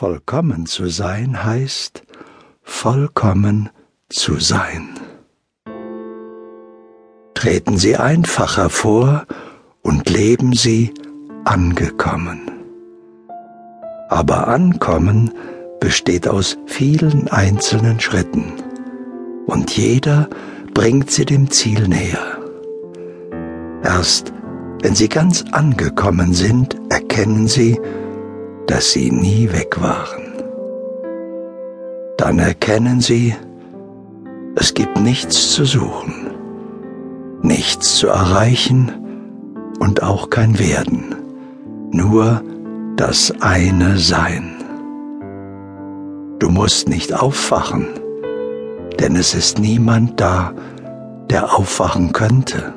Vollkommen zu sein heißt, vollkommen zu sein. Treten Sie einfach hervor und leben Sie angekommen. Aber ankommen besteht aus vielen einzelnen Schritten und jeder bringt sie dem Ziel näher. Erst wenn sie ganz angekommen sind, erkennen sie, dass sie nie weg waren. Dann erkennen sie, es gibt nichts zu suchen, nichts zu erreichen und auch kein Werden, nur das eine Sein. Du musst nicht aufwachen, denn es ist niemand da, der aufwachen könnte.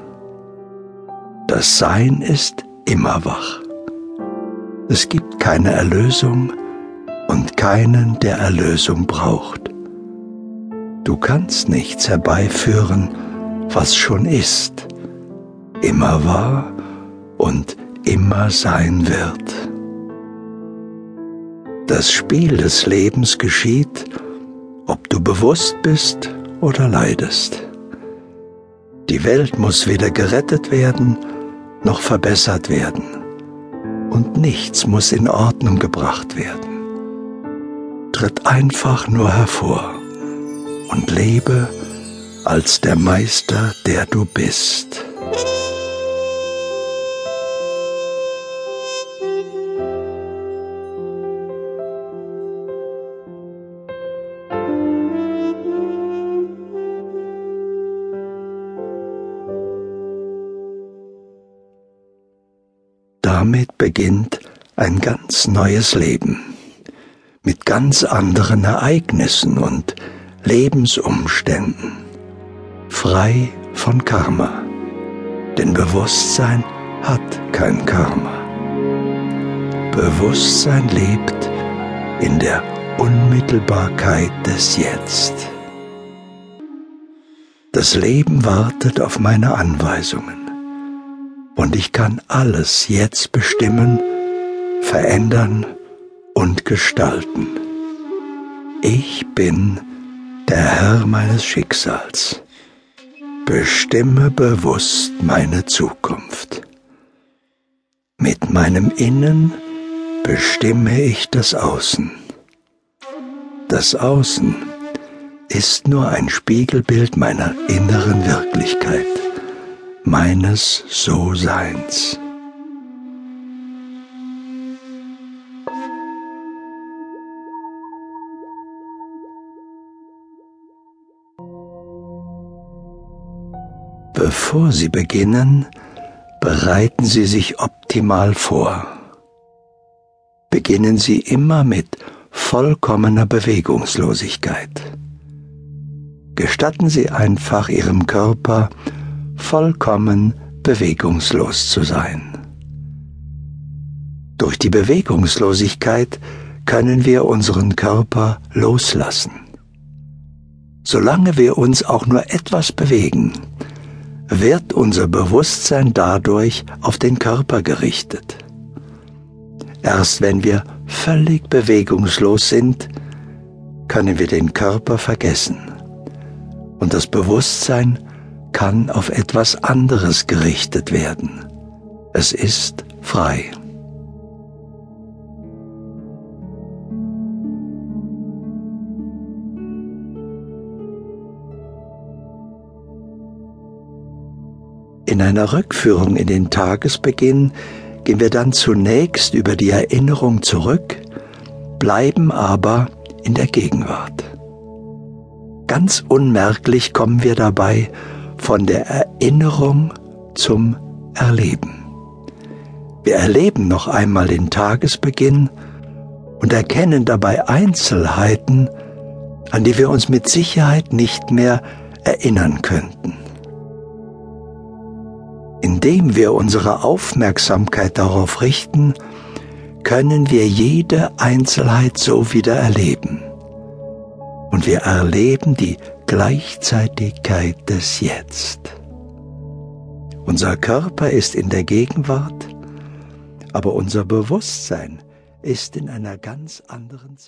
Das Sein ist immer wach. Es gibt keine Erlösung und keinen, der Erlösung braucht. Du kannst nichts herbeiführen, was schon ist, immer war und immer sein wird. Das Spiel des Lebens geschieht, ob du bewusst bist oder leidest. Die Welt muss weder gerettet werden noch verbessert werden und nichts muss in Ordnung gebracht werden. Tritt einfach nur hervor und lebe als der Meister, der du bist. Damit beginnt ein ganz neues Leben mit ganz anderen Ereignissen und Lebensumständen, frei von Karma, denn Bewusstsein hat kein Karma. Bewusstsein lebt in der Unmittelbarkeit des Jetzt. Das Leben wartet auf meine Anweisungen und ich kann alles jetzt bestimmen, verändern und gestalten. Ich bin der Herr meines Schicksals. Bestimme bewusst meine Zukunft. Mit meinem Innen bestimme ich das Außen. Das Außen ist nur ein Spiegelbild meiner inneren Wirklichkeit meines So-Seins. Bevor Sie beginnen, bereiten Sie sich optimal vor. Beginnen Sie immer mit vollkommener Bewegungslosigkeit. Gestatten Sie einfach Ihrem Körper vollkommen bewegungslos zu sein. Durch die Bewegungslosigkeit können wir unseren Körper loslassen. Solange wir uns auch nur etwas bewegen, wird unser Bewusstsein dadurch auf den Körper gerichtet. Erst wenn wir völlig bewegungslos sind, können wir den Körper vergessen und das Bewusstsein kann auf etwas anderes gerichtet werden. Es ist frei. In einer Rückführung in den Tagesbeginn gehen wir dann zunächst über die Erinnerung zurück, bleiben aber in der Gegenwart. Ganz unmerklich kommen wir dabei von der Erinnerung zum Erleben. Wir erleben noch einmal den Tagesbeginn und erkennen dabei Einzelheiten, an die wir uns mit Sicherheit nicht mehr erinnern könnten. Indem wir unsere Aufmerksamkeit darauf richten, können wir jede Einzelheit so wieder erleben. Und wir erleben die Gleichzeitigkeit des Jetzt. Unser Körper ist in der Gegenwart, aber unser Bewusstsein ist in einer ganz anderen Zeit.